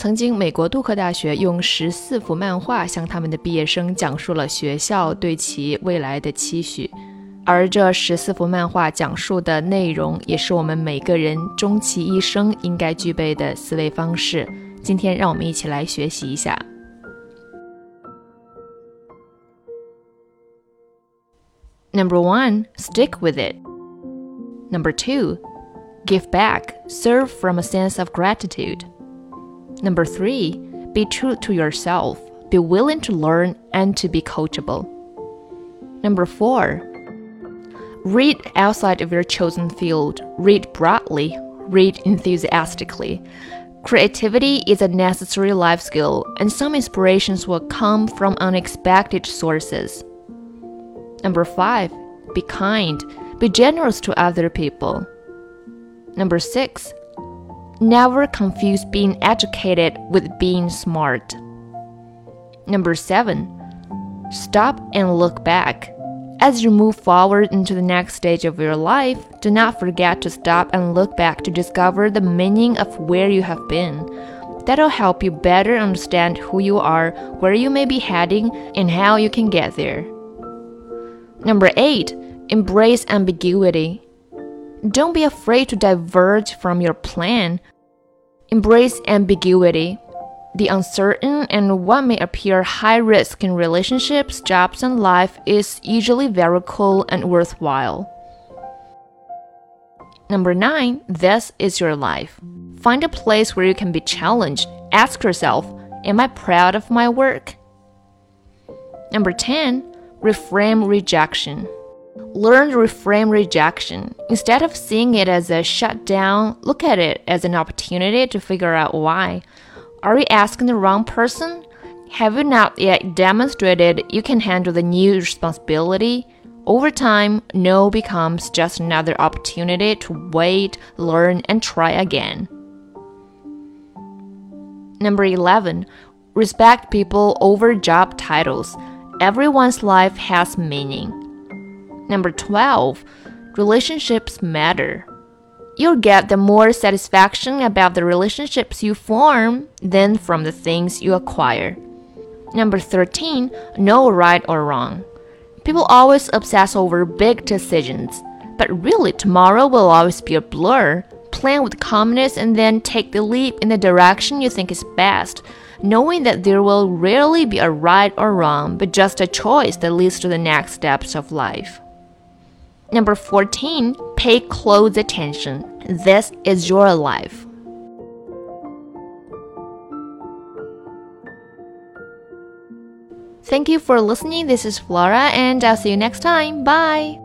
曾经，美国杜克大学用十四幅漫画向他们的毕业生讲述了学校对其未来的期许，而这十四幅漫画讲述的内容，也是我们每个人终其一生应该具备的思维方式。今天，让我们一起来学习一下。Number one, stick with it. Number two, give back, serve from a sense of gratitude. Number three, be true to yourself, be willing to learn and to be coachable. Number four, read outside of your chosen field, read broadly, read enthusiastically. Creativity is a necessary life skill, and some inspirations will come from unexpected sources. Number five, be kind, be generous to other people. Number six, Never confuse being educated with being smart. Number seven, stop and look back. As you move forward into the next stage of your life, do not forget to stop and look back to discover the meaning of where you have been. That'll help you better understand who you are, where you may be heading, and how you can get there. Number eight, embrace ambiguity. Don't be afraid to diverge from your plan. Embrace ambiguity. The uncertain and what may appear high risk in relationships, jobs, and life is usually very cool and worthwhile. Number nine, this is your life. Find a place where you can be challenged. Ask yourself, Am I proud of my work? Number 10, reframe rejection. Learn to reframe rejection. Instead of seeing it as a shutdown, look at it as an opportunity to figure out why. Are you asking the wrong person? Have you not yet demonstrated you can handle the new responsibility? Over time, no becomes just another opportunity to wait, learn, and try again. Number 11. Respect people over job titles. Everyone's life has meaning. Number 12. Relationships matter. You'll get the more satisfaction about the relationships you form than from the things you acquire. Number 13. No right or wrong. People always obsess over big decisions, but really, tomorrow will always be a blur. Plan with calmness and then take the leap in the direction you think is best, knowing that there will rarely be a right or wrong, but just a choice that leads to the next steps of life. Number 14, pay close attention. This is your life. Thank you for listening. This is Flora, and I'll see you next time. Bye.